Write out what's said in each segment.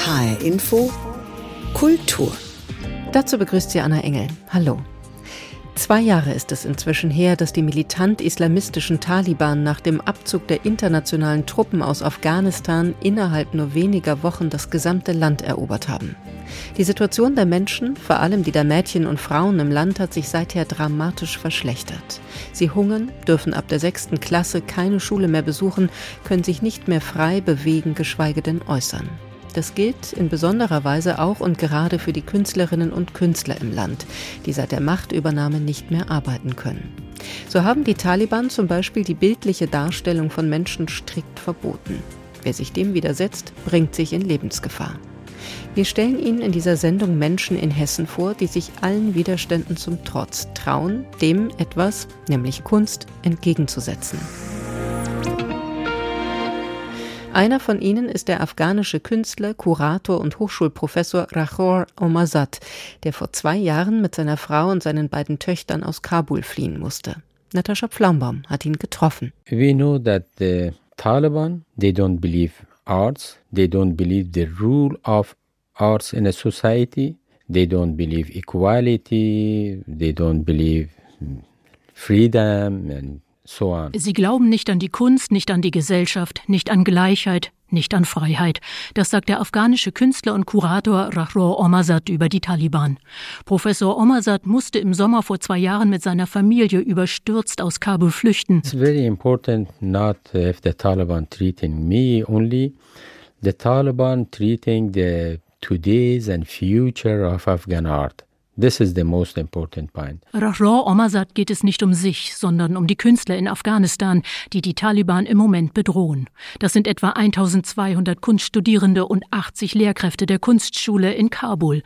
HR Info Kultur. Dazu begrüßt sie Anna Engel. Hallo. Zwei Jahre ist es inzwischen her, dass die militant-islamistischen Taliban nach dem Abzug der internationalen Truppen aus Afghanistan innerhalb nur weniger Wochen das gesamte Land erobert haben. Die Situation der Menschen, vor allem die der Mädchen und Frauen im Land, hat sich seither dramatisch verschlechtert. Sie hungern, dürfen ab der sechsten Klasse keine Schule mehr besuchen, können sich nicht mehr frei bewegen, geschweige denn äußern. Das gilt in besonderer Weise auch und gerade für die Künstlerinnen und Künstler im Land, die seit der Machtübernahme nicht mehr arbeiten können. So haben die Taliban zum Beispiel die bildliche Darstellung von Menschen strikt verboten. Wer sich dem widersetzt, bringt sich in Lebensgefahr. Wir stellen Ihnen in dieser Sendung Menschen in Hessen vor, die sich allen Widerständen zum Trotz trauen, dem etwas, nämlich Kunst, entgegenzusetzen. Einer von ihnen ist der afghanische Künstler, Kurator und Hochschulprofessor Rahor Omazat, der vor zwei Jahren mit seiner Frau und seinen beiden Töchtern aus Kabul fliehen musste. Natascha Pflaumbaum hat ihn getroffen. We know that the Taliban, they don't believe arts, they don't believe the rule of arts in a society, they don't believe equality, they don't believe freedom and Sie glauben nicht an die Kunst, nicht an die Gesellschaft, nicht an Gleichheit, nicht an Freiheit. Das sagt der afghanische Künstler und Kurator Rahro Omazat über die Taliban. Professor Omazat musste im Sommer vor zwei Jahren mit seiner Familie überstürzt aus Kabul flüchten. It's very important not if the Taliban treating me only, the Taliban treating the today's and future of Afghan art. This is the most important point. Rahra Omazat geht es nicht um sich, sondern um die Künstler in Afghanistan, die die Taliban im Moment bedrohen. Das sind etwa 1200 Kunststudierende und 80 Lehrkräfte der Kunstschule in Kabul.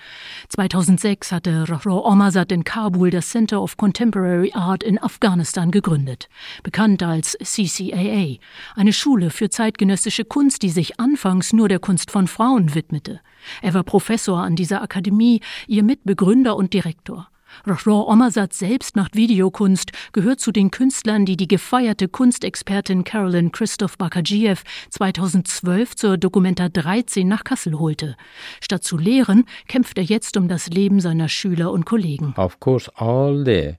2006 hatte Rahra Omazat in Kabul das Center of Contemporary Art in Afghanistan gegründet, bekannt als CCAA, eine Schule für zeitgenössische Kunst, die sich anfangs nur der Kunst von Frauen widmete. Er war Professor an dieser Akademie, ihr Mitbegründer und Direktor. Rahor Omersat selbst macht Videokunst, gehört zu den Künstlern, die die gefeierte Kunstexpertin Carolyn Christoph Bakagiev 2012 zur Dokumenta 13 nach Kassel holte. Statt zu lehren, kämpft er jetzt um das Leben seiner Schüler und Kollegen. Of course, all the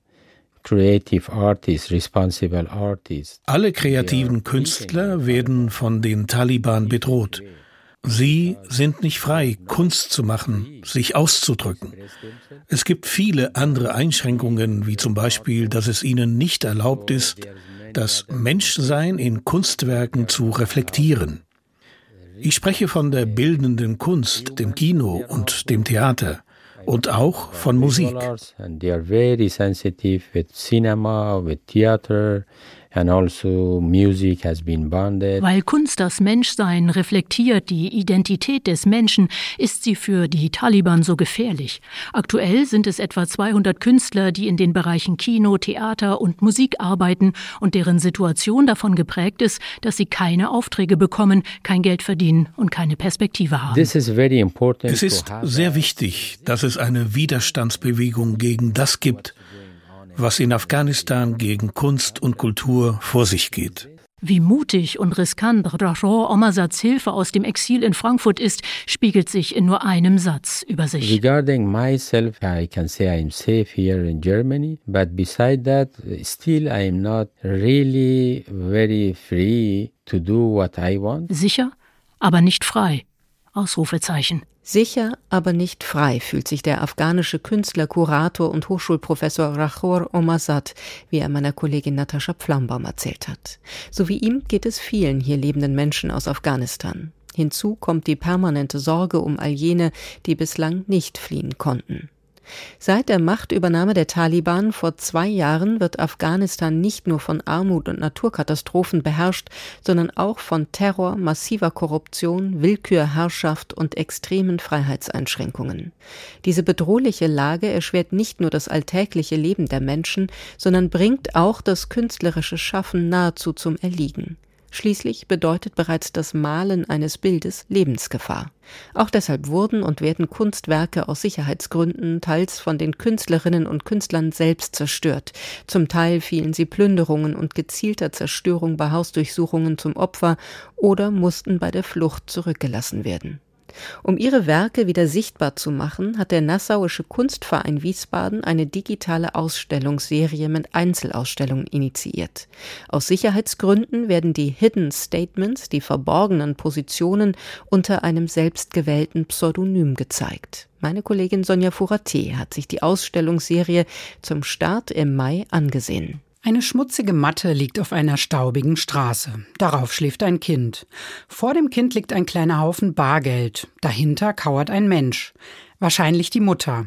creative artists, responsible artists. Alle kreativen Künstler werden von den Taliban bedroht. Sie sind nicht frei, Kunst zu machen, sich auszudrücken. Es gibt viele andere Einschränkungen, wie zum Beispiel, dass es ihnen nicht erlaubt ist, das Menschsein in Kunstwerken zu reflektieren. Ich spreche von der bildenden Kunst, dem Kino und dem Theater und auch von Musik. Also Weil Kunst das Menschsein reflektiert, die Identität des Menschen, ist sie für die Taliban so gefährlich. Aktuell sind es etwa 200 Künstler, die in den Bereichen Kino, Theater und Musik arbeiten und deren Situation davon geprägt ist, dass sie keine Aufträge bekommen, kein Geld verdienen und keine Perspektive haben. Es ist sehr wichtig, dass es eine Widerstandsbewegung gegen das gibt, was in Afghanistan gegen Kunst und Kultur vor sich geht. Wie mutig und riskant Rahor Omarsats Hilfe aus dem Exil in Frankfurt ist, spiegelt sich in nur einem Satz über sich. Regarding myself, I can say I'm safe here in Germany, but beside that, still I'm not really very free to do what I want. Sicher, aber nicht frei. Ausrufezeichen. Sicher, aber nicht frei fühlt sich der afghanische Künstler, Kurator und Hochschulprofessor Rahor Omarzad, wie er meiner Kollegin Natascha Pflaumbaum erzählt hat. So wie ihm geht es vielen hier lebenden Menschen aus Afghanistan. Hinzu kommt die permanente Sorge um all jene, die bislang nicht fliehen konnten. Seit der Machtübernahme der Taliban vor zwei Jahren wird Afghanistan nicht nur von Armut und Naturkatastrophen beherrscht, sondern auch von Terror, massiver Korruption, Willkürherrschaft und extremen Freiheitseinschränkungen. Diese bedrohliche Lage erschwert nicht nur das alltägliche Leben der Menschen, sondern bringt auch das künstlerische Schaffen nahezu zum Erliegen. Schließlich bedeutet bereits das Malen eines Bildes Lebensgefahr. Auch deshalb wurden und werden Kunstwerke aus Sicherheitsgründen teils von den Künstlerinnen und Künstlern selbst zerstört. Zum Teil fielen sie Plünderungen und gezielter Zerstörung bei Hausdurchsuchungen zum Opfer oder mussten bei der Flucht zurückgelassen werden. Um ihre Werke wieder sichtbar zu machen, hat der Nassauische Kunstverein Wiesbaden eine digitale Ausstellungsserie mit Einzelausstellungen initiiert. Aus Sicherheitsgründen werden die Hidden Statements, die verborgenen Positionen, unter einem selbstgewählten Pseudonym gezeigt. Meine Kollegin Sonja Furate hat sich die Ausstellungsserie zum Start im Mai angesehen. Eine schmutzige Matte liegt auf einer staubigen Straße. Darauf schläft ein Kind. Vor dem Kind liegt ein kleiner Haufen Bargeld. Dahinter kauert ein Mensch. Wahrscheinlich die Mutter.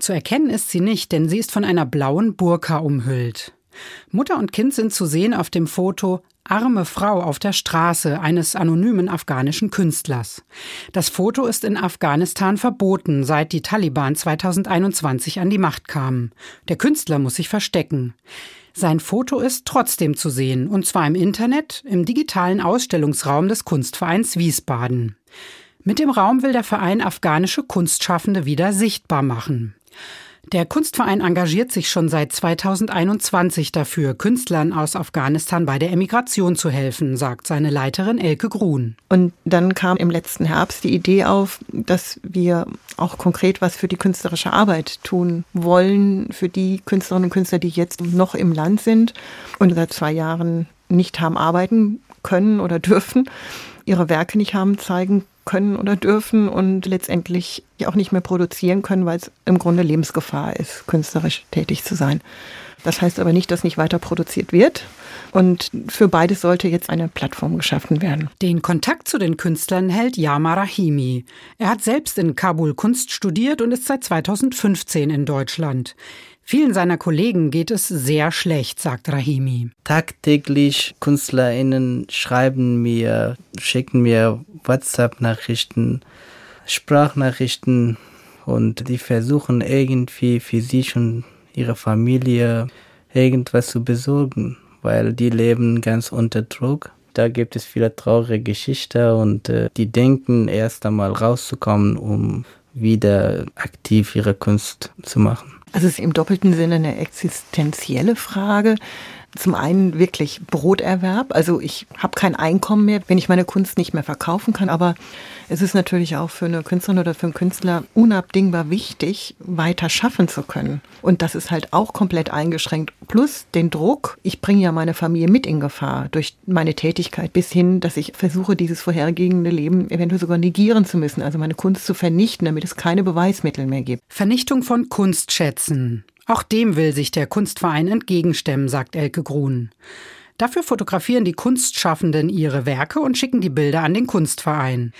Zu erkennen ist sie nicht, denn sie ist von einer blauen Burka umhüllt. Mutter und Kind sind zu sehen auf dem Foto Arme Frau auf der Straße eines anonymen afghanischen Künstlers. Das Foto ist in Afghanistan verboten, seit die Taliban 2021 an die Macht kamen. Der Künstler muss sich verstecken. Sein Foto ist trotzdem zu sehen, und zwar im Internet, im digitalen Ausstellungsraum des Kunstvereins Wiesbaden. Mit dem Raum will der Verein afghanische Kunstschaffende wieder sichtbar machen. Der Kunstverein engagiert sich schon seit 2021 dafür, Künstlern aus Afghanistan bei der Emigration zu helfen, sagt seine Leiterin Elke Grun. Und dann kam im letzten Herbst die Idee auf, dass wir auch konkret was für die künstlerische Arbeit tun wollen, für die Künstlerinnen und Künstler, die jetzt noch im Land sind und seit zwei Jahren nicht haben arbeiten können oder dürfen, ihre Werke nicht haben zeigen können oder dürfen und letztendlich auch nicht mehr produzieren können, weil es im Grunde Lebensgefahr ist, künstlerisch tätig zu sein. Das heißt aber nicht, dass nicht weiter produziert wird. Und für beides sollte jetzt eine Plattform geschaffen werden. Den Kontakt zu den Künstlern hält Yama Rahimi. Er hat selbst in Kabul Kunst studiert und ist seit 2015 in Deutschland. Vielen seiner Kollegen geht es sehr schlecht, sagt Rahimi. Tagtäglich KünstlerInnen schreiben mir, schicken mir WhatsApp-Nachrichten, Sprachnachrichten und die versuchen irgendwie für sich und ihre Familie irgendwas zu besorgen, weil die leben ganz unter Druck. Da gibt es viele traurige Geschichten und äh, die denken erst einmal rauszukommen, um wieder aktiv ihre Kunst zu machen. Also es ist im doppelten Sinne eine existenzielle Frage. Zum einen wirklich Broterwerb. Also ich habe kein Einkommen mehr, wenn ich meine Kunst nicht mehr verkaufen kann. Aber es ist natürlich auch für eine Künstlerin oder für einen Künstler unabdingbar wichtig, weiter schaffen zu können. Und das ist halt auch komplett eingeschränkt. Plus den Druck, ich bringe ja meine Familie mit in Gefahr durch meine Tätigkeit bis hin, dass ich versuche, dieses vorhergehende Leben eventuell sogar negieren zu müssen, also meine Kunst zu vernichten, damit es keine Beweismittel mehr gibt. Vernichtung von Kunstschätzen. Auch dem will sich der Kunstverein entgegenstemmen, sagt Elke Grun. Dafür fotografieren die Kunstschaffenden ihre Werke und schicken die Bilder an den Kunstverein.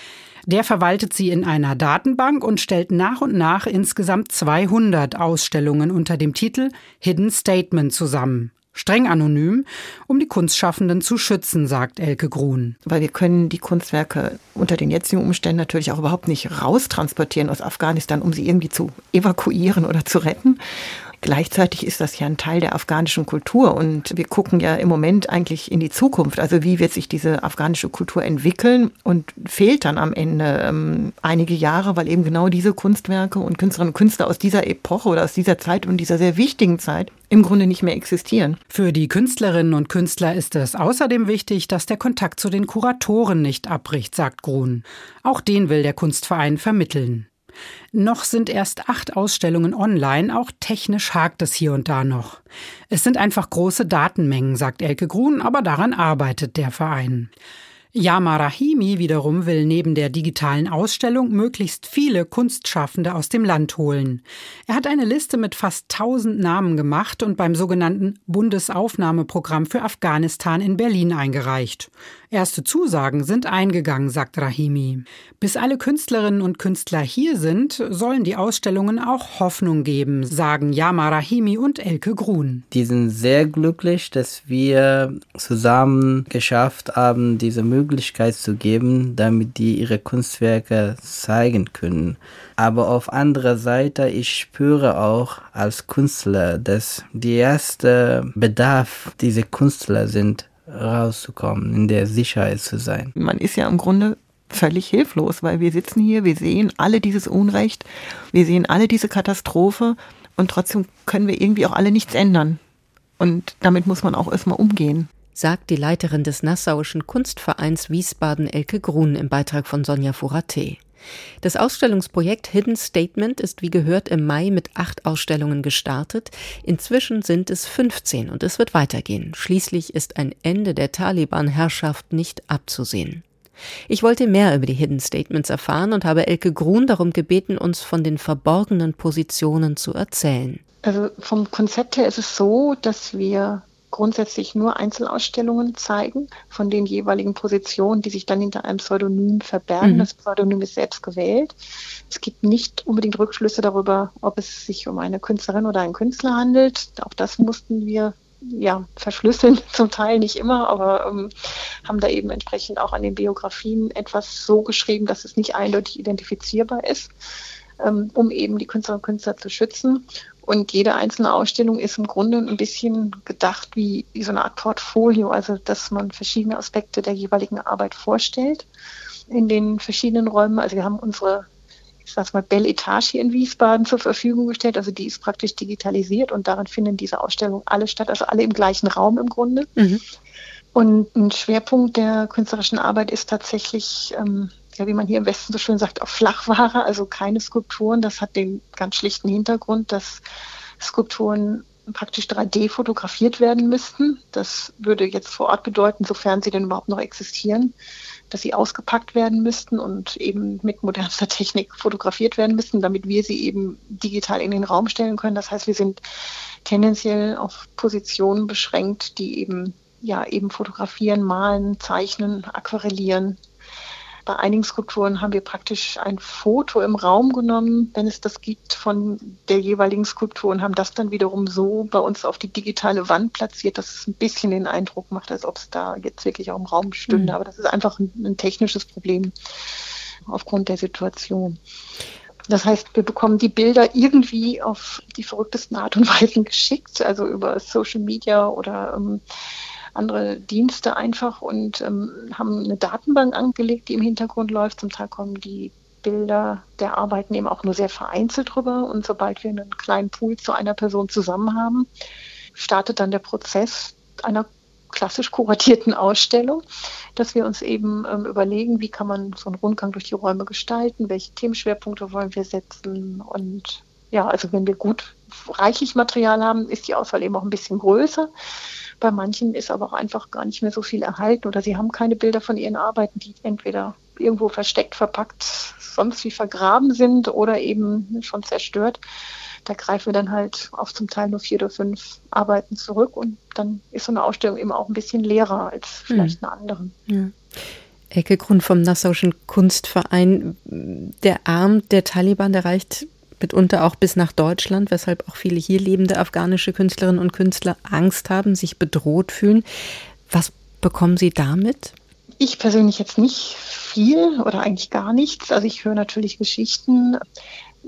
Der verwaltet sie in einer Datenbank und stellt nach und nach insgesamt 200 Ausstellungen unter dem Titel Hidden Statement zusammen. Streng anonym, um die Kunstschaffenden zu schützen, sagt Elke Grun. Weil wir können die Kunstwerke unter den jetzigen Umständen natürlich auch überhaupt nicht raustransportieren aus Afghanistan, um sie irgendwie zu evakuieren oder zu retten. Gleichzeitig ist das ja ein Teil der afghanischen Kultur und wir gucken ja im Moment eigentlich in die Zukunft. Also wie wird sich diese afghanische Kultur entwickeln und fehlt dann am Ende ähm, einige Jahre, weil eben genau diese Kunstwerke und Künstlerinnen und Künstler aus dieser Epoche oder aus dieser Zeit und dieser sehr wichtigen Zeit im Grunde nicht mehr existieren. Für die Künstlerinnen und Künstler ist es außerdem wichtig, dass der Kontakt zu den Kuratoren nicht abbricht, sagt Grun. Auch den will der Kunstverein vermitteln. Noch sind erst acht Ausstellungen online, auch technisch hakt es hier und da noch. Es sind einfach große Datenmengen, sagt Elke Grun, aber daran arbeitet der Verein. Yama Rahimi wiederum will neben der digitalen Ausstellung möglichst viele Kunstschaffende aus dem Land holen. Er hat eine Liste mit fast 1000 Namen gemacht und beim sogenannten Bundesaufnahmeprogramm für Afghanistan in Berlin eingereicht. Erste Zusagen sind eingegangen, sagt Rahimi. Bis alle Künstlerinnen und Künstler hier sind, sollen die Ausstellungen auch Hoffnung geben, sagen Yama Rahimi und Elke Grun. Die sind sehr glücklich, dass wir zusammen geschafft haben, diese Möglichkeit zu geben, damit die ihre Kunstwerke zeigen können. Aber auf anderer Seite, ich spüre auch als Künstler, dass der erste Bedarf dieser Künstler sind, rauszukommen, in der Sicherheit zu sein. Man ist ja im Grunde völlig hilflos, weil wir sitzen hier, wir sehen alle dieses Unrecht, wir sehen alle diese Katastrophe und trotzdem können wir irgendwie auch alle nichts ändern. Und damit muss man auch erstmal umgehen. Sagt die Leiterin des Nassauischen Kunstvereins Wiesbaden Elke Grun im Beitrag von Sonja Furate. Das Ausstellungsprojekt Hidden Statement ist wie gehört im Mai mit acht Ausstellungen gestartet. Inzwischen sind es 15 und es wird weitergehen. Schließlich ist ein Ende der Taliban-Herrschaft nicht abzusehen. Ich wollte mehr über die Hidden Statements erfahren und habe Elke Grun darum gebeten, uns von den verborgenen Positionen zu erzählen. Also vom Konzept her ist es so, dass wir grundsätzlich nur Einzelausstellungen zeigen von den jeweiligen Positionen, die sich dann hinter einem Pseudonym verbergen. Mhm. Das Pseudonym ist selbst gewählt. Es gibt nicht unbedingt Rückschlüsse darüber, ob es sich um eine Künstlerin oder einen Künstler handelt. Auch das mussten wir ja, verschlüsseln, zum Teil nicht immer, aber ähm, haben da eben entsprechend auch an den Biografien etwas so geschrieben, dass es nicht eindeutig identifizierbar ist, ähm, um eben die Künstlerinnen und Künstler zu schützen. Und jede einzelne Ausstellung ist im Grunde ein bisschen gedacht wie, wie so eine Art Portfolio, also dass man verschiedene Aspekte der jeweiligen Arbeit vorstellt in den verschiedenen Räumen. Also wir haben unsere, ich sag's mal, Belle Etage hier in Wiesbaden zur Verfügung gestellt. Also die ist praktisch digitalisiert und darin finden diese Ausstellungen alle statt, also alle im gleichen Raum im Grunde. Mhm. Und ein Schwerpunkt der künstlerischen Arbeit ist tatsächlich ähm, ja, wie man hier im Westen so schön sagt, auf Flachware, also keine Skulpturen. Das hat den ganz schlichten Hintergrund, dass Skulpturen praktisch 3D fotografiert werden müssten. Das würde jetzt vor Ort bedeuten, sofern sie denn überhaupt noch existieren, dass sie ausgepackt werden müssten und eben mit modernster Technik fotografiert werden müssten, damit wir sie eben digital in den Raum stellen können. Das heißt, wir sind tendenziell auf Positionen beschränkt, die eben ja eben fotografieren, malen, zeichnen, aquarellieren bei einigen Skulpturen haben wir praktisch ein Foto im Raum genommen, wenn es das gibt, von der jeweiligen Skulptur und haben das dann wiederum so bei uns auf die digitale Wand platziert, dass es ein bisschen den Eindruck macht, als ob es da jetzt wirklich auch im Raum stünde. Mhm. Aber das ist einfach ein, ein technisches Problem aufgrund der Situation. Das heißt, wir bekommen die Bilder irgendwie auf die verrücktesten Art und Weisen geschickt, also über Social Media oder ähm, andere Dienste einfach und ähm, haben eine Datenbank angelegt, die im Hintergrund läuft. Zum Teil kommen die Bilder der Arbeiten eben auch nur sehr vereinzelt drüber. Und sobald wir einen kleinen Pool zu einer Person zusammen haben, startet dann der Prozess einer klassisch kuratierten Ausstellung, dass wir uns eben ähm, überlegen, wie kann man so einen Rundgang durch die Räume gestalten, welche Themenschwerpunkte wollen wir setzen und ja, also wenn wir gut reichlich Material haben, ist die Auswahl eben auch ein bisschen größer. Bei manchen ist aber auch einfach gar nicht mehr so viel erhalten oder sie haben keine Bilder von ihren Arbeiten, die entweder irgendwo versteckt, verpackt, sonst wie vergraben sind oder eben schon zerstört. Da greifen wir dann halt auf zum Teil nur vier oder fünf Arbeiten zurück und dann ist so eine Ausstellung eben auch ein bisschen leerer als vielleicht hm. eine andere. Ja. Ecke Grund vom Nassauischen Kunstverein. Der Arm der Taliban, der reicht mitunter auch bis nach Deutschland, weshalb auch viele hier lebende afghanische Künstlerinnen und Künstler Angst haben, sich bedroht fühlen. Was bekommen Sie damit? Ich persönlich jetzt nicht viel oder eigentlich gar nichts. Also ich höre natürlich Geschichten,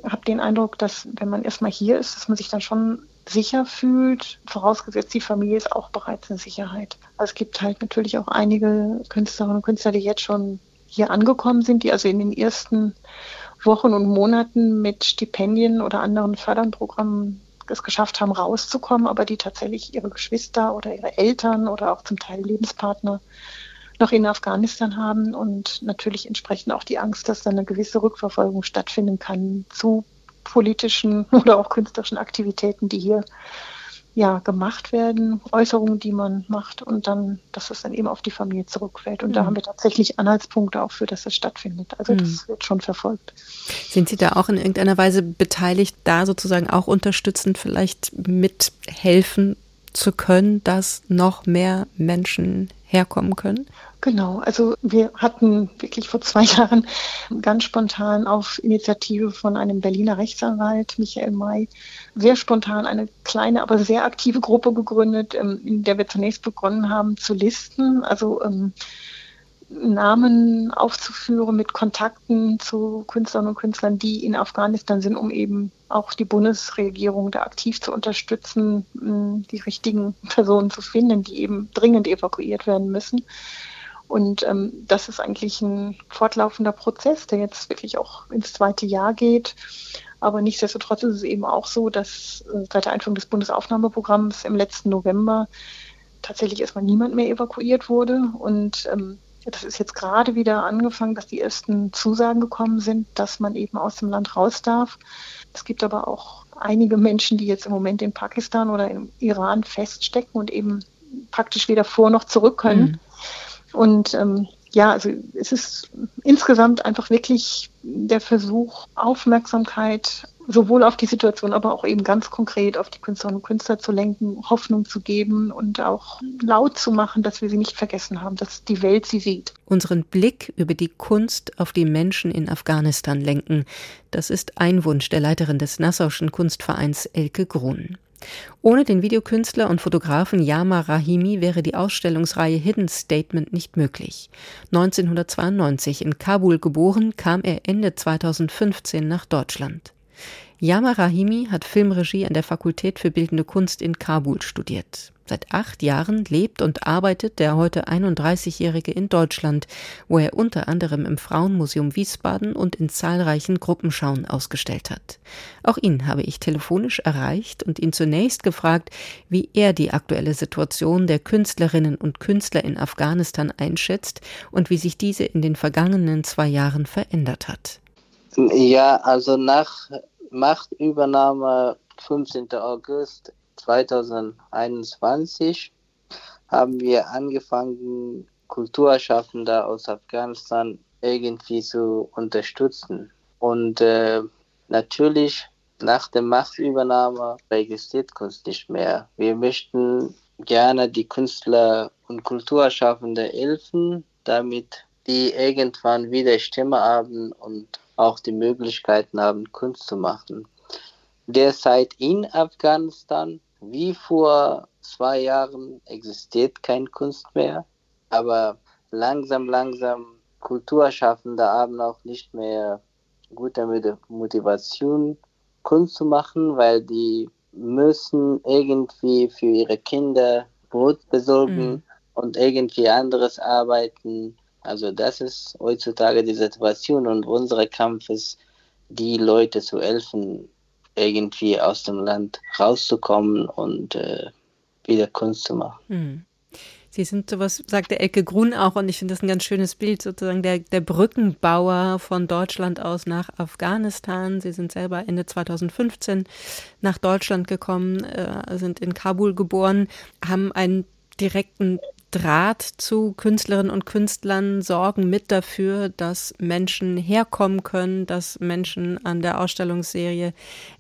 habe den Eindruck, dass wenn man erstmal hier ist, dass man sich dann schon sicher fühlt, vorausgesetzt die Familie ist auch bereits in Sicherheit. Also es gibt halt natürlich auch einige Künstlerinnen und Künstler, die jetzt schon hier angekommen sind, die also in den ersten Wochen und Monaten mit Stipendien oder anderen Förderprogrammen es geschafft haben, rauszukommen, aber die tatsächlich ihre Geschwister oder ihre Eltern oder auch zum Teil Lebenspartner noch in Afghanistan haben und natürlich entsprechend auch die Angst, dass dann eine gewisse Rückverfolgung stattfinden kann zu politischen oder auch künstlerischen Aktivitäten, die hier ja, gemacht werden, Äußerungen, die man macht und dann, dass es dann eben auf die Familie zurückfällt. Und mhm. da haben wir tatsächlich Anhaltspunkte auch für, dass es stattfindet. Also mhm. das wird schon verfolgt. Sind Sie da auch in irgendeiner Weise beteiligt, da sozusagen auch unterstützend vielleicht mithelfen zu können, dass noch mehr Menschen herkommen können? Genau, also wir hatten wirklich vor zwei Jahren ganz spontan auf Initiative von einem Berliner Rechtsanwalt, Michael May, sehr spontan eine kleine, aber sehr aktive Gruppe gegründet, ähm, in der wir zunächst begonnen haben zu listen, also ähm, Namen aufzuführen mit Kontakten zu Künstlern und Künstlern, die in Afghanistan sind, um eben auch die Bundesregierung da aktiv zu unterstützen, die richtigen Personen zu finden, die eben dringend evakuiert werden müssen. Und ähm, das ist eigentlich ein fortlaufender Prozess, der jetzt wirklich auch ins zweite Jahr geht. Aber nichtsdestotrotz ist es eben auch so, dass äh, seit der Einführung des Bundesaufnahmeprogramms im letzten November tatsächlich erstmal niemand mehr evakuiert wurde. Und ähm, das ist jetzt gerade wieder angefangen, dass die ersten Zusagen gekommen sind, dass man eben aus dem Land raus darf. Es gibt aber auch einige Menschen, die jetzt im Moment in Pakistan oder im Iran feststecken und eben praktisch weder vor noch zurück können. Mhm. Und ähm, ja, also es ist insgesamt einfach wirklich der Versuch, Aufmerksamkeit sowohl auf die Situation, aber auch eben ganz konkret auf die Künstlerinnen und Künstler zu lenken, Hoffnung zu geben und auch laut zu machen, dass wir sie nicht vergessen haben, dass die Welt sie sieht. Unseren Blick über die Kunst auf die Menschen in Afghanistan lenken, das ist ein Wunsch der Leiterin des Nassauischen Kunstvereins Elke Grun. Ohne den Videokünstler und Fotografen Yama Rahimi wäre die Ausstellungsreihe Hidden Statement nicht möglich. 1992 in Kabul geboren, kam er Ende 2015 nach Deutschland. Yama Rahimi hat Filmregie an der Fakultät für Bildende Kunst in Kabul studiert. Seit acht Jahren lebt und arbeitet der heute 31-Jährige in Deutschland, wo er unter anderem im Frauenmuseum Wiesbaden und in zahlreichen Gruppenschauen ausgestellt hat. Auch ihn habe ich telefonisch erreicht und ihn zunächst gefragt, wie er die aktuelle Situation der Künstlerinnen und Künstler in Afghanistan einschätzt und wie sich diese in den vergangenen zwei Jahren verändert hat. Ja, also nach Machtübernahme 15. August 2021 haben wir angefangen, Kulturschaffende aus Afghanistan irgendwie zu unterstützen. Und äh, natürlich nach der Machtübernahme registriert Kunst nicht mehr. Wir möchten gerne die Künstler und Kulturschaffende helfen, damit die irgendwann wieder Stimme haben und auch die Möglichkeiten haben, Kunst zu machen. Derzeit in Afghanistan, wie vor zwei Jahren, existiert keine Kunst mehr, aber langsam, langsam Kulturschaffende haben auch nicht mehr gute Motivation, Kunst zu machen, weil die müssen irgendwie für ihre Kinder Brot besorgen mhm. und irgendwie anderes arbeiten also das ist heutzutage die Situation und unser Kampf ist, die Leute zu helfen, irgendwie aus dem Land rauszukommen und äh, wieder Kunst zu machen. Mhm. Sie sind sowas, sagt der Elke Grun auch, und ich finde das ein ganz schönes Bild, sozusagen der, der Brückenbauer von Deutschland aus nach Afghanistan. Sie sind selber Ende 2015 nach Deutschland gekommen, äh, sind in Kabul geboren, haben einen direkten Draht zu Künstlerinnen und Künstlern, sorgen mit dafür, dass Menschen herkommen können, dass Menschen an der Ausstellungsserie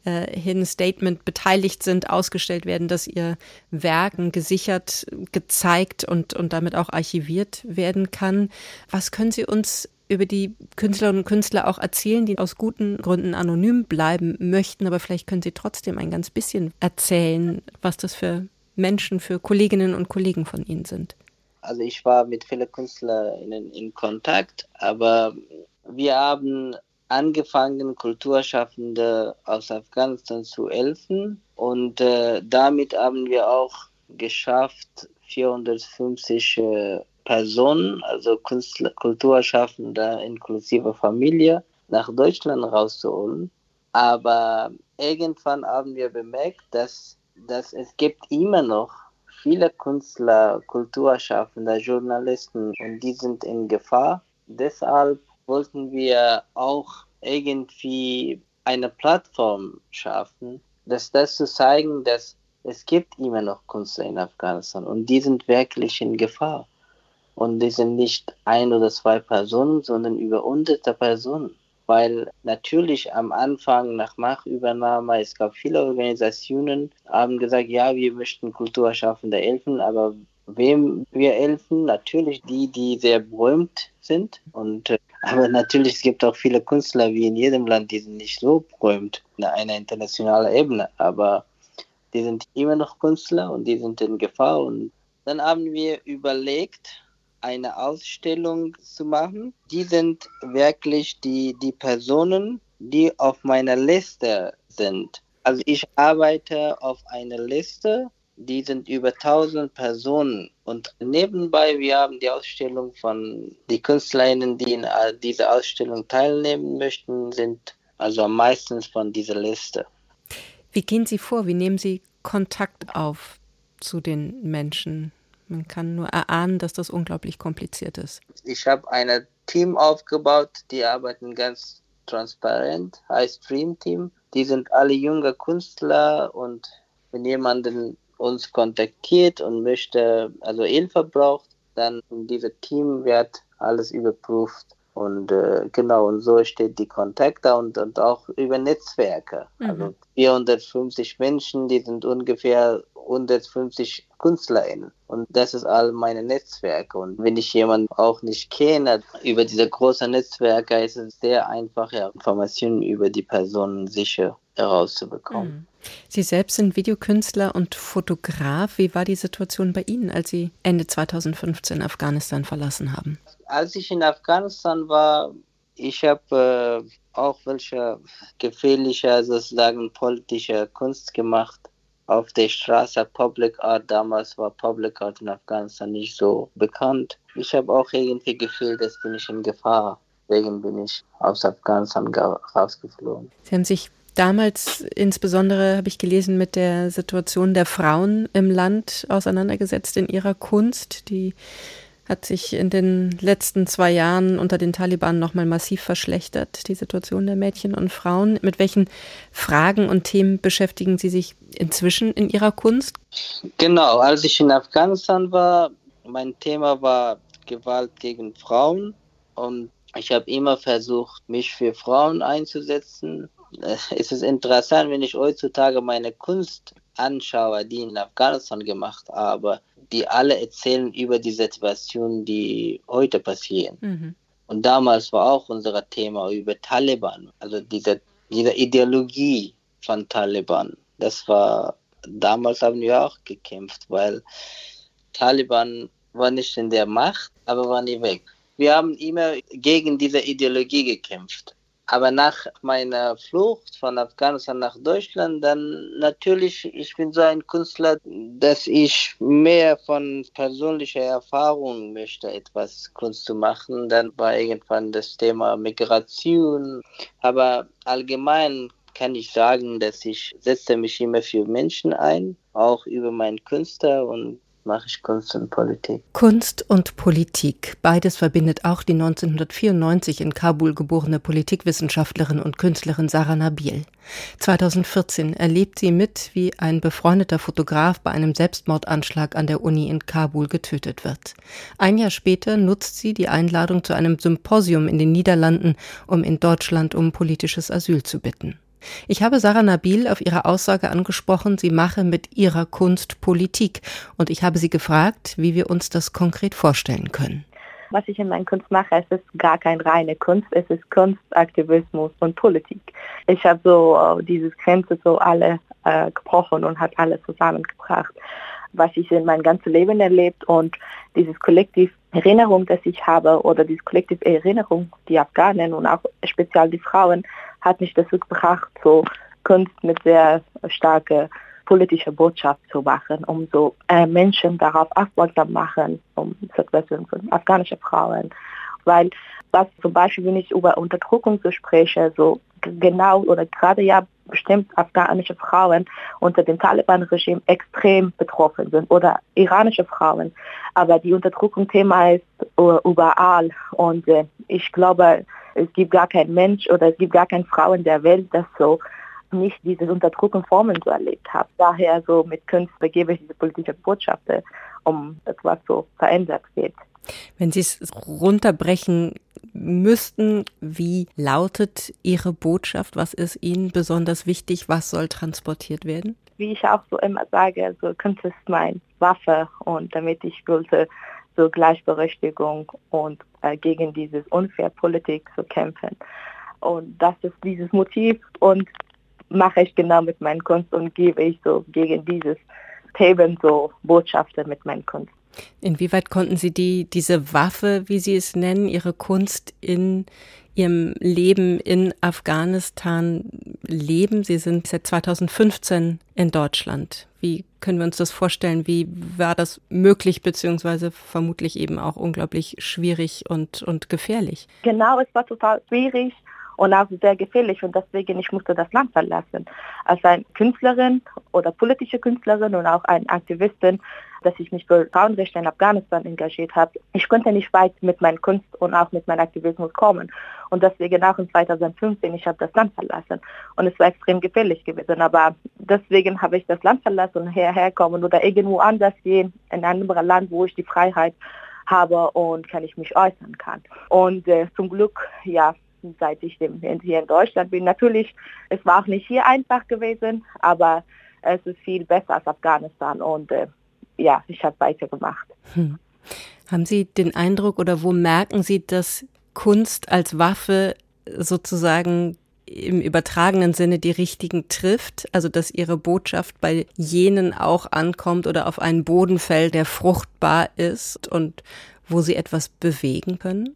äh, Hidden Statement beteiligt sind, ausgestellt werden, dass ihr Werken gesichert, gezeigt und, und damit auch archiviert werden kann. Was können Sie uns über die Künstlerinnen und Künstler auch erzählen, die aus guten Gründen anonym bleiben möchten, aber vielleicht können Sie trotzdem ein ganz bisschen erzählen, was das für Menschen, für Kolleginnen und Kollegen von Ihnen sind? Also ich war mit vielen KünstlerInnen in Kontakt, aber wir haben angefangen, Kulturschaffende aus Afghanistan zu helfen und äh, damit haben wir auch geschafft, 450 äh, Personen, also Künstler, Kulturschaffende inklusive Familie, nach Deutschland rauszuholen. Aber irgendwann haben wir bemerkt, dass dass es gibt immer noch viele Künstler, Kulturschaffende, Journalisten und die sind in Gefahr. Deshalb wollten wir auch irgendwie eine Plattform schaffen, dass das zu zeigen, dass es gibt immer noch Künstler in Afghanistan und die sind wirklich in Gefahr. Und die sind nicht ein oder zwei Personen, sondern über hunderte Personen weil natürlich am Anfang nach Machtübernahme, es gab viele Organisationen, haben gesagt, ja, wir möchten Kulturschaffende helfen, aber wem wir helfen? Natürlich die, die sehr berühmt sind. Und, äh, aber natürlich es gibt auch viele Künstler wie in jedem Land, die sind nicht so berühmt in einer internationalen Ebene, aber die sind immer noch Künstler und die sind in Gefahr. Und dann haben wir überlegt, eine Ausstellung zu machen. Die sind wirklich die, die Personen, die auf meiner Liste sind. Also ich arbeite auf einer Liste, die sind über 1000 Personen. Und nebenbei, wir haben die Ausstellung von den Künstlerinnen, die in dieser Ausstellung teilnehmen möchten, sind also meistens von dieser Liste. Wie gehen Sie vor? Wie nehmen Sie Kontakt auf zu den Menschen? Man kann nur erahnen, dass das unglaublich kompliziert ist. Ich habe ein Team aufgebaut, die arbeiten ganz transparent, heißt Dream Team. Die sind alle junge Künstler und wenn jemand uns kontaktiert und möchte, also Hilfe braucht, dann dieses Team wird alles überprüft und äh, genau, und so steht die Kontakte und, und auch über Netzwerke. Mhm. Also 450 Menschen, die sind ungefähr 150 KünstlerInnen. Und das ist all meine Netzwerke. Und wenn ich jemanden auch nicht kenne, über diese großen Netzwerke ist es sehr einfach, ja, Informationen über die Person sicher herauszubekommen. Mhm. Sie selbst sind Videokünstler und Fotograf. Wie war die Situation bei Ihnen, als Sie Ende 2015 Afghanistan verlassen haben? Als ich in Afghanistan war, ich habe äh, auch welche gefährliche, sozusagen politische Kunst gemacht. Auf der Straße Public Art, damals war Public Art in Afghanistan nicht so bekannt. Ich habe auch irgendwie gefühlt, dass bin ich in Gefahr. Deswegen bin ich aus Afghanistan rausgeflogen. Sie haben sich damals insbesondere, habe ich gelesen, mit der Situation der Frauen im Land auseinandergesetzt in ihrer Kunst, die hat sich in den letzten zwei Jahren unter den Taliban nochmal massiv verschlechtert, die Situation der Mädchen und Frauen. Mit welchen Fragen und Themen beschäftigen Sie sich inzwischen in Ihrer Kunst? Genau, als ich in Afghanistan war, mein Thema war Gewalt gegen Frauen und ich habe immer versucht, mich für Frauen einzusetzen. Es ist interessant, wenn ich heutzutage meine Kunst anschaue, die in Afghanistan gemacht habe, die alle erzählen über die Situation, die heute passieren. Mhm. Und damals war auch unser Thema über Taliban, also diese, diese Ideologie von Taliban. Das war, damals haben wir auch gekämpft, weil Taliban war nicht in der Macht, aber war nie weg. Wir haben immer gegen diese Ideologie gekämpft. Aber nach meiner Flucht von Afghanistan nach Deutschland, dann natürlich, ich bin so ein Künstler, dass ich mehr von persönlicher Erfahrung möchte, etwas Kunst zu machen. Dann war irgendwann das Thema Migration. Aber allgemein kann ich sagen, dass ich setze mich immer für Menschen ein, auch über meinen Künstler und mache ich Kunst und Politik. Kunst und Politik, beides verbindet auch die 1994 in Kabul geborene Politikwissenschaftlerin und Künstlerin Sarah Nabil. 2014 erlebt sie mit, wie ein befreundeter Fotograf bei einem Selbstmordanschlag an der Uni in Kabul getötet wird. Ein Jahr später nutzt sie die Einladung zu einem Symposium in den Niederlanden, um in Deutschland um politisches Asyl zu bitten. Ich habe Sarah Nabil auf ihre Aussage angesprochen, sie mache mit ihrer Kunst Politik. Und ich habe sie gefragt, wie wir uns das konkret vorstellen können. Was ich in meiner Kunst mache, es ist gar keine reine Kunst, es ist Kunst, Aktivismus und Politik. Ich habe so uh, dieses Grenze so alle äh, gebrochen und hat alles zusammengebracht, was ich in meinem ganzen Leben erlebt und dieses Kollektiv Erinnerung, das ich habe oder diese Kollektiv Erinnerung, die Afghanen und auch speziell die Frauen, hat mich dazu gebracht, so Kunst mit sehr starker politischer Botschaft zu machen, um so äh, Menschen darauf aufmerksam machen, um Situation von afghanischen Frauen. Weil was zum Beispiel, wenn ich über Unterdrückung so spreche, so genau oder gerade ja bestimmt afghanische Frauen unter dem Taliban-Regime extrem betroffen sind oder iranische Frauen. Aber die Unterdrückung-Thema ist uh, überall und äh, ich glaube, es gibt gar kein Mensch oder es gibt gar keine Frau in der Welt, das so nicht diese Unterdrückung Formen so erlebt hat. Daher so mit Kunst begebe ich diese politische Botschaft, um etwas so verändert wird. Wenn Sie es runterbrechen müssten, wie lautet Ihre Botschaft? Was ist Ihnen besonders wichtig? Was soll transportiert werden? Wie ich auch so immer sage, so Kunst ist meine Waffe und damit ich wollte so Gleichberechtigung und äh, gegen dieses Unfair-Politik zu kämpfen. Und das ist dieses Motiv und mache ich genau mit meinen Kunst und gebe ich so gegen dieses Themen so Botschaften mit meinen Kunst. Inwieweit konnten Sie die, diese Waffe, wie Sie es nennen, Ihre Kunst in Ihrem Leben in Afghanistan leben? Sie sind seit 2015 in Deutschland. Wie können wir uns das vorstellen? Wie war das möglich, beziehungsweise vermutlich eben auch unglaublich schwierig und, und gefährlich? Genau, es war total schwierig und auch sehr gefährlich und deswegen ich musste das Land verlassen. Als eine Künstlerin oder politische Künstlerin und auch eine Aktivistin, dass ich mich für Frauenrechte in Afghanistan engagiert habe. Ich konnte nicht weit mit meiner Kunst und auch mit meinem Aktivismus kommen. Und deswegen auch in 2015, ich habe das Land verlassen. Und es war extrem gefährlich gewesen. Aber deswegen habe ich das Land verlassen und hierher kommen oder irgendwo anders gehen, in ein anderes Land, wo ich die Freiheit habe und kann ich mich äußern kann. Und äh, zum Glück, ja, seit ich hier in Deutschland bin. Natürlich, es war auch nicht hier einfach gewesen, aber es ist viel besser als Afghanistan und äh, ja, ich habe weitergemacht. Hm. Haben Sie den Eindruck oder wo merken Sie, dass Kunst als Waffe sozusagen im übertragenen Sinne die richtigen trifft, also dass ihre Botschaft bei jenen auch ankommt oder auf einen Boden fällt, der fruchtbar ist und wo sie etwas bewegen können?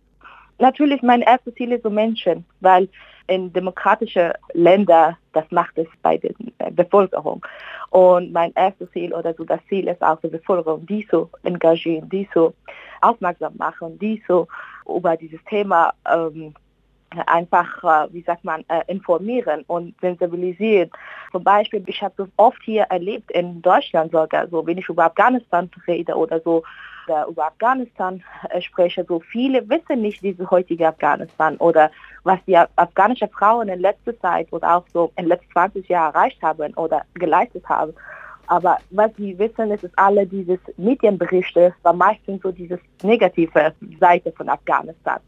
Natürlich, mein erstes Ziel ist so Menschen, weil in demokratische Länder, das macht es bei der äh, Bevölkerung. Und mein erstes Ziel oder so das Ziel ist auch die Bevölkerung, die so engagieren, die so aufmerksam machen, die so über dieses Thema ähm, einfach, äh, wie sagt man, äh, informieren und sensibilisieren. Zum Beispiel, ich habe so oft hier erlebt in Deutschland sogar, so wenn ich über Afghanistan rede oder so, oder über Afghanistan äh, spreche, so viele wissen nicht diese heutige Afghanistan oder was die afghanische Frauen in letzter Zeit oder auch so in den letzten 20 Jahren erreicht haben oder geleistet haben. Aber was sie wissen, ist, ist alle diese Medienberichte, war meistens so diese negative Seite von Afghanistan.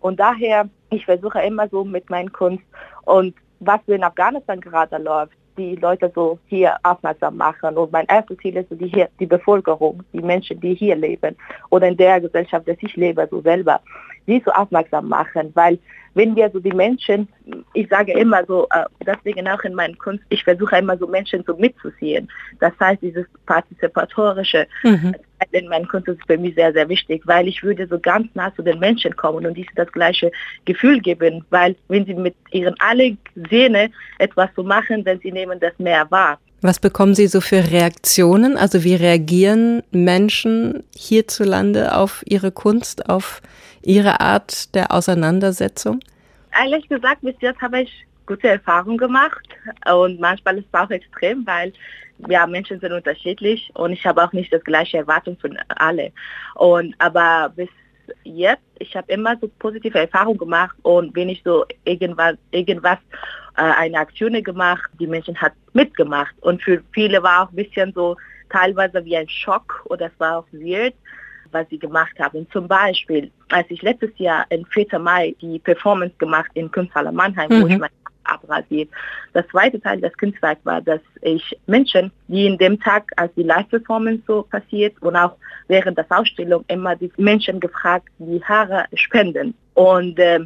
Und daher, ich versuche immer so mit meinen Kunst und was in Afghanistan gerade läuft, die Leute so hier aufmerksam machen. Und mein erstes Ziel ist so die, hier, die Bevölkerung, die Menschen, die hier leben oder in der Gesellschaft, dass ich lebe, so selber, die so aufmerksam machen, weil wenn wir so die Menschen, ich sage immer so, äh, deswegen auch in meiner Kunst, ich versuche immer so Menschen so mitzuziehen. Das heißt, dieses partizipatorische mhm. in meiner Kunst ist für mich sehr, sehr wichtig, weil ich würde so ganz nah zu den Menschen kommen und diese das gleiche Gefühl geben, weil wenn sie mit ihren alle Sehne etwas zu so machen, dann sie nehmen das mehr wahr. Was bekommen Sie so für Reaktionen? Also wie reagieren Menschen hierzulande auf Ihre Kunst, auf Ihre Art der Auseinandersetzung? Ehrlich gesagt, bis jetzt habe ich gute Erfahrungen gemacht. Und manchmal ist es auch extrem, weil ja, Menschen sind unterschiedlich. Und ich habe auch nicht das gleiche Erwartung von alle. Und aber bis jetzt, ich habe immer so positive Erfahrungen gemacht. Und wenn ich so irgendwas, irgendwas äh, eine Aktion gemacht, die Menschen hat mitgemacht. Und für viele war auch ein bisschen so teilweise wie ein Schock. Oder es war auch weird, was sie gemacht haben. Zum Beispiel, als ich letztes Jahr im 4. Mai die Performance gemacht in Kunsthalle Mannheim, mhm. wo ich mein abrasiert. Das zweite Teil des Kunstwerks war, dass ich Menschen, die in dem Tag, als die Live-Performance so passiert und auch während der Ausstellung immer die Menschen gefragt, die Haare spenden. Und äh,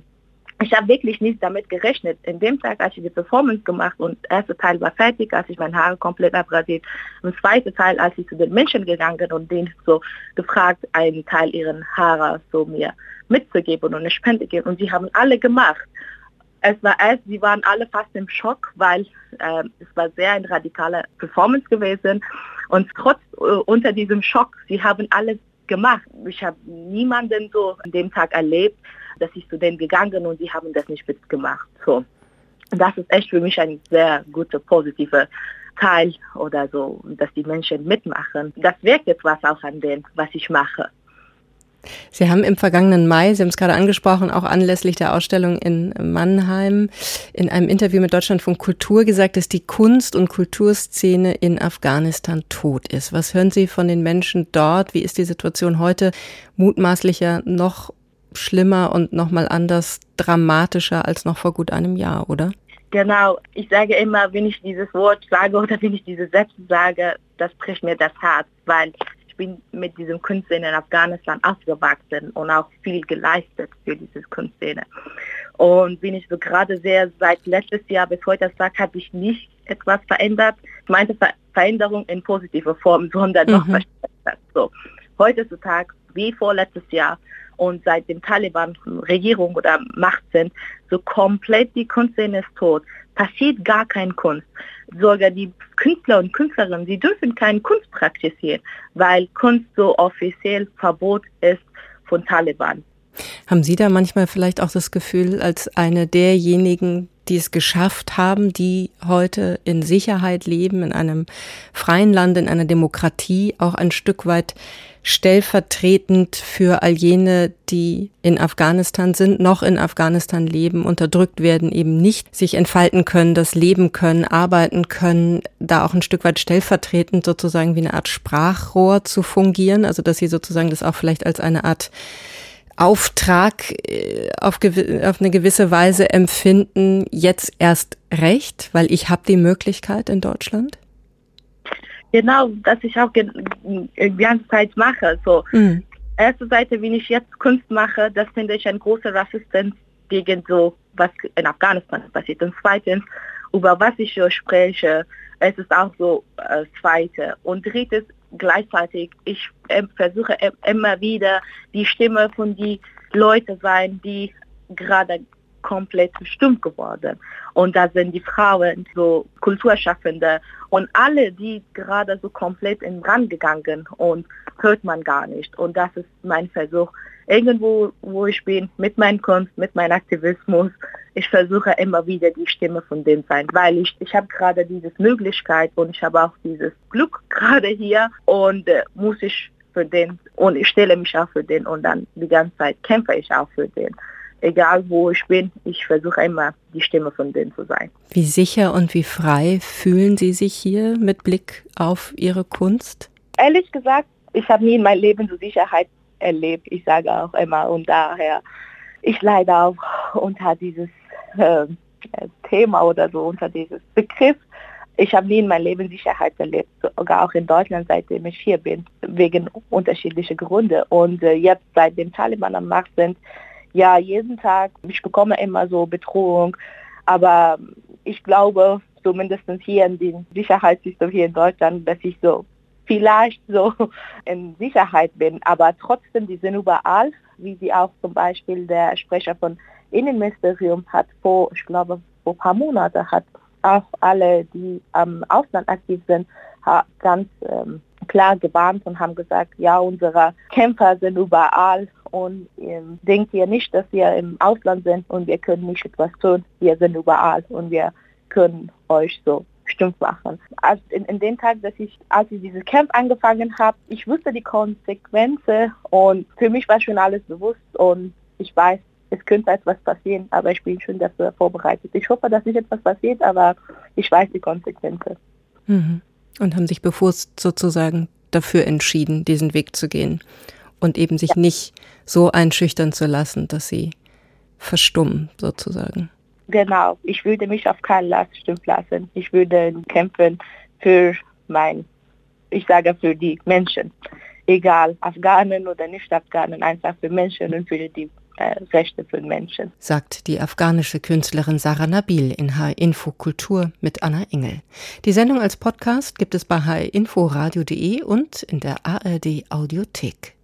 ich habe wirklich nicht damit gerechnet. In dem Tag, als ich die Performance gemacht und der erste Teil war fertig, als ich meine Haare komplett abrasiert. Und zweite Teil, als ich zu den Menschen gegangen und denen so gefragt, einen Teil ihren Haare so mir mitzugeben und eine Spende geben. Und sie haben alle gemacht. Es war erst, sie waren alle fast im Schock, weil äh, es war sehr eine radikale Performance gewesen. Und trotz äh, unter diesem Schock, sie haben alles gemacht. Ich habe niemanden so an dem Tag erlebt, dass ich zu denen gegangen und sie haben das nicht mitgemacht. So. Das ist echt für mich ein sehr guter, positiver Teil oder so, dass die Menschen mitmachen. Das wirkt etwas auch an dem, was ich mache. Sie haben im vergangenen Mai, Sie haben es gerade angesprochen, auch anlässlich der Ausstellung in Mannheim in einem Interview mit Deutschlandfunk Kultur gesagt, dass die Kunst- und Kulturszene in Afghanistan tot ist. Was hören Sie von den Menschen dort? Wie ist die Situation heute? Mutmaßlicher noch schlimmer und nochmal anders dramatischer als noch vor gut einem Jahr, oder? Genau, ich sage immer, wenn ich dieses Wort sage oder wenn ich diese Sätze sage, das bricht mir das Herz, weil ich bin mit diesem Kunstszene in Afghanistan aufgewachsen und auch viel geleistet für diese Kunstszene. Und bin ich so gerade sehr seit letztes Jahr bis heute Tag habe ich nicht etwas verändert. Ich meinte Ver Veränderung in positiver Form, sondern mhm. noch verstärkt. So, heutzutage wie vorletztes Jahr und seit dem Taliban Regierung oder Macht sind, so komplett die Kunstszene ist tot. Passiert gar kein Kunst. Sogar die Künstler und Künstlerinnen, sie dürfen keine Kunst praktizieren, weil Kunst so offiziell Verbot ist von Taliban. Haben Sie da manchmal vielleicht auch das Gefühl, als eine derjenigen, die es geschafft haben, die heute in Sicherheit leben, in einem freien Land, in einer Demokratie, auch ein Stück weit stellvertretend für all jene, die in Afghanistan sind, noch in Afghanistan leben, unterdrückt werden, eben nicht sich entfalten können, das leben können, arbeiten können, da auch ein Stück weit stellvertretend sozusagen wie eine Art Sprachrohr zu fungieren, also dass sie sozusagen das auch vielleicht als eine Art Auftrag äh, auf, auf eine gewisse Weise empfinden, jetzt erst recht, weil ich habe die Möglichkeit in Deutschland? Genau, dass ich auch die ganze Zeit mache. So, mhm. erste Seite, wenn ich jetzt Kunst mache, das finde ich eine große Resistenz gegen so, was in Afghanistan passiert. Und zweitens, über was ich spreche, es ist auch so äh, zweite. Und drittens, gleichzeitig, ich äh, versuche äh, immer wieder die Stimme von die Leute sein, die gerade komplett verstummt geworden. Und da sind die Frauen, so Kulturschaffende und alle, die gerade so komplett in Brand gegangen und hört man gar nicht. Und das ist mein Versuch, irgendwo, wo ich bin, mit meiner Kunst, mit meinem Aktivismus, ich versuche immer wieder die Stimme von dem sein, weil ich, ich habe gerade diese Möglichkeit und ich habe auch dieses Glück gerade hier und äh, muss ich für den und ich stelle mich auch für den und dann die ganze Zeit kämpfe ich auch für den. Egal wo ich bin, ich versuche immer die Stimme von denen zu sein. Wie sicher und wie frei fühlen Sie sich hier mit Blick auf Ihre Kunst? Ehrlich gesagt, ich habe nie in meinem Leben so Sicherheit erlebt. Ich sage auch immer und daher, ich leide auch unter dieses äh, Thema oder so, unter dieses Begriff. Ich habe nie in meinem Leben Sicherheit erlebt, sogar auch in Deutschland, seitdem ich hier bin, wegen unterschiedlicher Gründe. Und äh, jetzt, seit dem Taliban am Macht sind, ja, jeden Tag, ich bekomme immer so Bedrohung, aber ich glaube, zumindest hier in dem Sicherheitssystem hier in Deutschland, dass ich so vielleicht so in Sicherheit bin, aber trotzdem, die sind überall, wie sie auch zum Beispiel der Sprecher von Innenministerium hat vor, ich glaube, vor ein paar Monaten hat auch alle, die am Ausland aktiv sind, ganz ähm, klar gewarnt und haben gesagt, ja, unsere Kämpfer sind überall und ähm, denkt ihr nicht, dass wir im Ausland sind und wir können nicht etwas tun. Wir sind überall und wir können euch so stumpf machen. Also in, in dem Tag, dass ich, als ich dieses Camp angefangen habe, ich wusste die Konsequenzen und für mich war schon alles bewusst und ich weiß, es könnte etwas passieren, aber ich bin schon dafür vorbereitet. Ich hoffe, dass nicht etwas passiert, aber ich weiß die Konsequenzen. Mhm. Und haben sich bewusst sozusagen dafür entschieden, diesen Weg zu gehen und eben sich ja. nicht so einschüchtern zu lassen, dass sie verstummen sozusagen. Genau, ich würde mich auf keinen Last stimmen lassen. Ich würde kämpfen für mein, ich sage für die Menschen. Egal, Afghanen oder nicht Afghanen, einfach für Menschen und für die äh, Rechte für Menschen. Sagt die afghanische Künstlerin Sarah Nabil in H-Info Kultur mit Anna Engel. Die Sendung als Podcast gibt es bei hinforadio.de und in der ARD Audiothek.